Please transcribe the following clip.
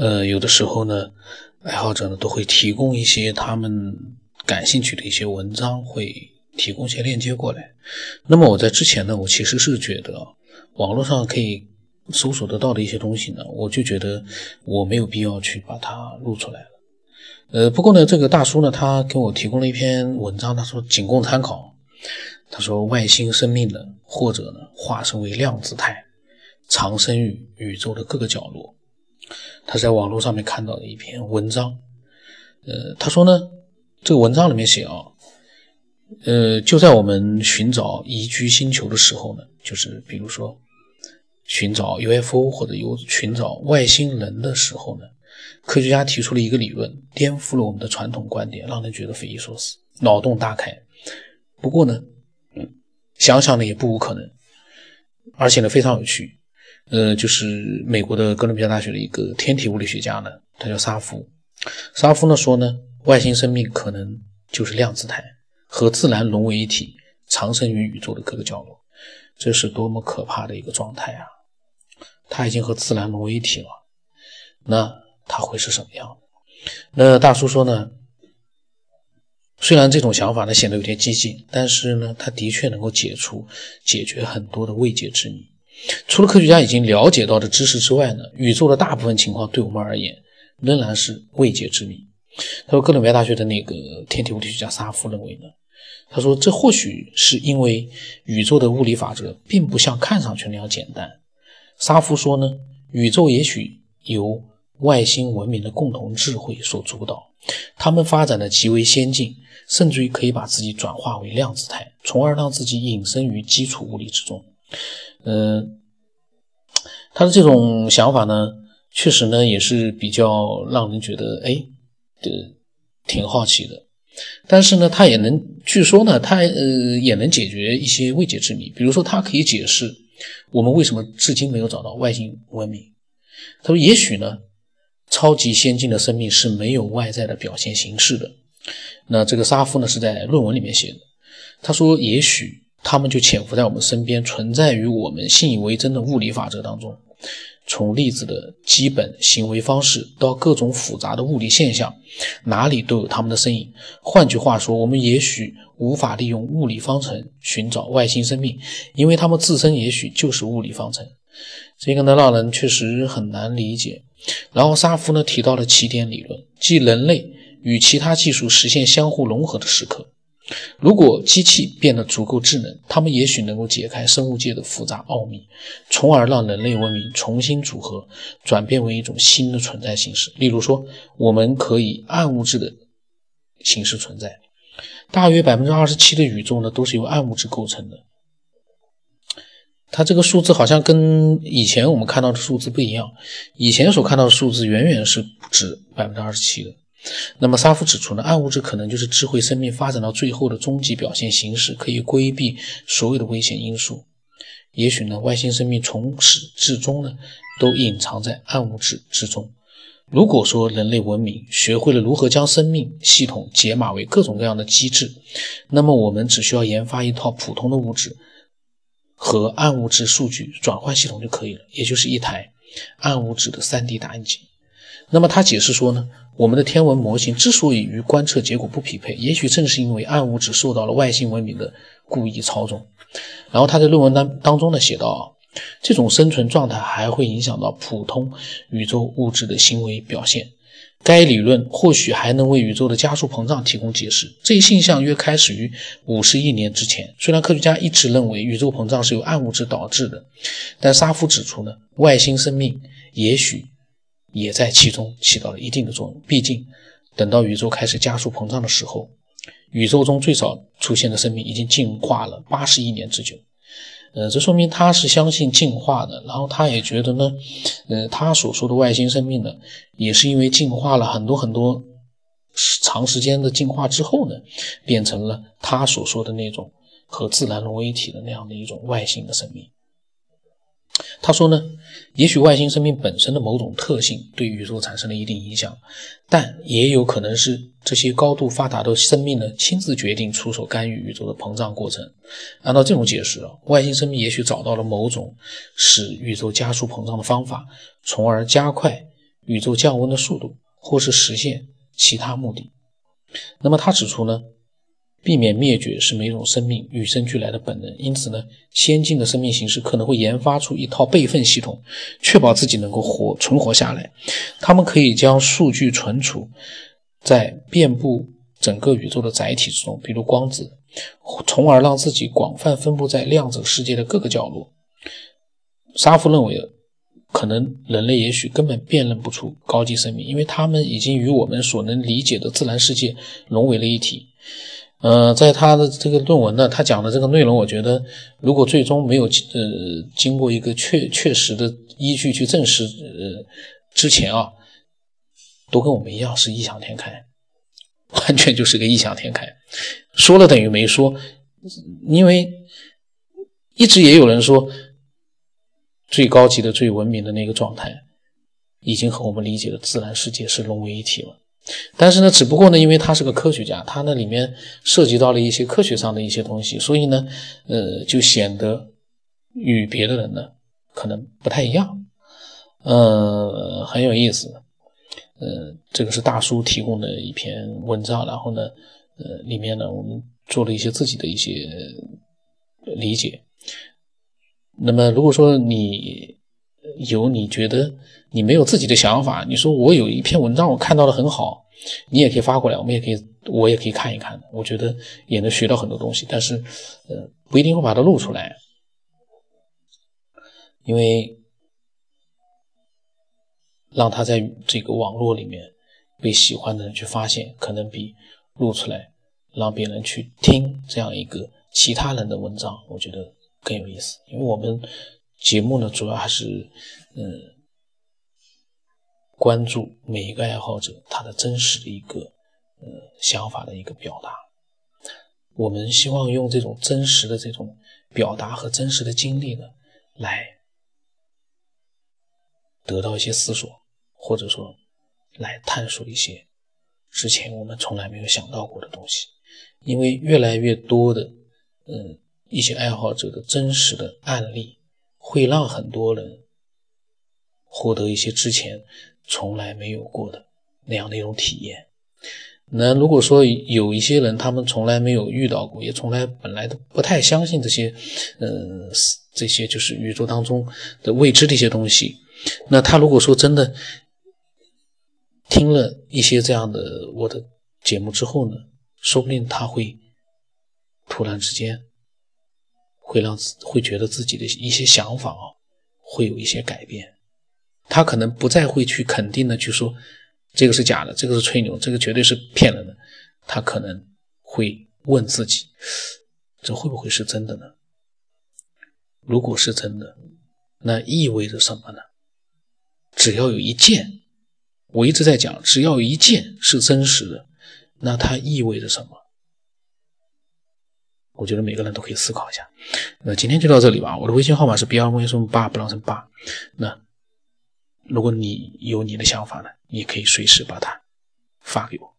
呃，有的时候呢，爱好者呢都会提供一些他们感兴趣的一些文章，会提供一些链接过来。那么我在之前呢，我其实是觉得网络上可以搜索得到的一些东西呢，我就觉得我没有必要去把它录出来了。呃，不过呢，这个大叔呢，他给我提供了一篇文章，他说仅供参考。他说，外星生命呢，或者呢，化身为量子态，藏身于宇宙的各个角落。他在网络上面看到的一篇文章，呃，他说呢，这个文章里面写啊，呃，就在我们寻找宜居星球的时候呢，就是比如说寻找 UFO 或者有寻找外星人的时候呢，科学家提出了一个理论，颠覆了我们的传统观点，让人觉得匪夷所思，脑洞大开。不过呢，想想呢也不无可能，而且呢非常有趣。呃，就是美国的哥伦比亚大学的一个天体物理学家呢，他叫沙夫。沙夫呢说呢，外星生命可能就是量子态，和自然融为一体，藏身于宇宙的各个角落。这是多么可怕的一个状态啊！它已经和自然融为一体了，那它会是什么样？那大叔说呢？虽然这种想法呢显得有点激进，但是呢，它的确能够解除、解决很多的未解之谜。除了科学家已经了解到的知识之外呢，宇宙的大部分情况对我们而言仍然是未解之谜。他说，哥伦比亚大学的那个天体物理学家沙夫认为呢，他说这或许是因为宇宙的物理法则并不像看上去那样简单。沙夫说呢，宇宙也许由外星文明的共同智慧所主导，他们发展的极为先进。甚至于可以把自己转化为量子态，从而让自己隐身于基础物理之中。嗯，他的这种想法呢，确实呢也是比较让人觉得哎，的挺好奇的。但是呢，他也能，据说呢，他呃也能解决一些未解之谜。比如说，他可以解释我们为什么至今没有找到外星文明。他说，也许呢，超级先进的生命是没有外在的表现形式的。那这个沙夫呢是在论文里面写的，他说，也许他们就潜伏在我们身边，存在于我们信以为真的物理法则当中，从粒子的基本行为方式到各种复杂的物理现象，哪里都有他们的身影。换句话说，我们也许无法利用物理方程寻找外星生命，因为他们自身也许就是物理方程。这个呢，让人确实很难理解。然后沙夫呢提到了起点理论，即人类。与其他技术实现相互融合的时刻，如果机器变得足够智能，它们也许能够解开生物界的复杂奥秘，从而让人类文明重新组合，转变为一种新的存在形式。例如说，我们可以暗物质的形式存在。大约百分之二十七的宇宙呢，都是由暗物质构成的。它这个数字好像跟以前我们看到的数字不一样，以前所看到的数字远远是不止百分之二十七的。那么，沙夫指出呢，暗物质可能就是智慧生命发展到最后的终极表现形式，可以规避所有的危险因素。也许呢，外星生命从始至终呢，都隐藏在暗物质之中。如果说人类文明学会了如何将生命系统解码为各种各样的机制，那么我们只需要研发一套普通的物质和暗物质数据转换系统就可以了，也就是一台暗物质的 3D 打印机。那么他解释说呢，我们的天文模型之所以与观测结果不匹配，也许正是因为暗物质受到了外星文明的故意操纵。然后他在论文当当中呢写到，这种生存状态还会影响到普通宇宙物质的行为表现。该理论或许还能为宇宙的加速膨胀提供解释。这一现象约开始于五十亿年之前。虽然科学家一直认为宇宙膨胀是由暗物质导致的，但沙夫指出呢，外星生命也许。也在其中起到了一定的作用。毕竟，等到宇宙开始加速膨胀的时候，宇宙中最早出现的生命已经进化了八十亿年之久。呃，这说明他是相信进化的。然后他也觉得呢，呃，他所说的外星生命呢，也是因为进化了很多很多长时间的进化之后呢，变成了他所说的那种和自然融为一体的那样的一种外星的生命。他说呢，也许外星生命本身的某种特性对宇宙产生了一定影响，但也有可能是这些高度发达的生命呢亲自决定出手干预宇宙的膨胀过程。按照这种解释啊，外星生命也许找到了某种使宇宙加速膨胀的方法，从而加快宇宙降温的速度，或是实现其他目的。那么他指出呢，避免灭绝是每种生命与生俱来的本能，因此呢，先进的生命形式可能会研发出一套备份系统，确保自己能够活存活下来。他们可以将数据存储在遍布整个宇宙的载体之中，比如光子，从而让自己广泛分布在量子世界的各个角落。沙夫认为，可能人类也许根本辨认不出高级生命，因为他们已经与我们所能理解的自然世界融为了一体。呃，在他的这个论文呢，他讲的这个内容，我觉得如果最终没有呃经过一个确确实的依据去证实，呃之前啊，都跟我们一样是异想天开，完全就是个异想天开，说了等于没说，因为一直也有人说。最高级的、最文明的那个状态，已经和我们理解的自然世界是融为一体了。但是呢，只不过呢，因为他是个科学家，他那里面涉及到了一些科学上的一些东西，所以呢，呃，就显得与别的人呢可能不太一样。呃，很有意思。呃，这个是大叔提供的一篇文章，然后呢，呃，里面呢我们做了一些自己的一些理解。那么，如果说你有你觉得你没有自己的想法，你说我有一篇文章我看到的很好，你也可以发过来，我们也可以，我也可以看一看，我觉得也能学到很多东西。但是，呃，不一定会把它录出来，因为让他在这个网络里面被喜欢的人去发现，可能比录出来让别人去听这样一个其他人的文章，我觉得。更有意思，因为我们节目呢，主要还是嗯，关注每一个爱好者他的真实的一个呃想法的一个表达。我们希望用这种真实的这种表达和真实的经历呢，来得到一些思索，或者说来探索一些之前我们从来没有想到过的东西。因为越来越多的嗯。一些爱好者的真实的案例，会让很多人获得一些之前从来没有过的那样的一种体验。那如果说有一些人，他们从来没有遇到过，也从来本来都不太相信这些，呃，这些就是宇宙当中的未知的一些东西。那他如果说真的听了一些这样的我的节目之后呢，说不定他会突然之间。会让会觉得自己的一些想法啊，会有一些改变。他可能不再会去肯定的去说这个是假的，这个是吹牛，这个绝对是骗人的。他可能会问自己：这会不会是真的呢？如果是真的，那意味着什么呢？只要有一件，我一直在讲，只要有一件是真实的，那它意味着什么？我觉得每个人都可以思考一下。那今天就到这里吧。我的微信号码是 B 二 V 什八不浪成八。那如果你有你的想法呢，也可以随时把它发给我。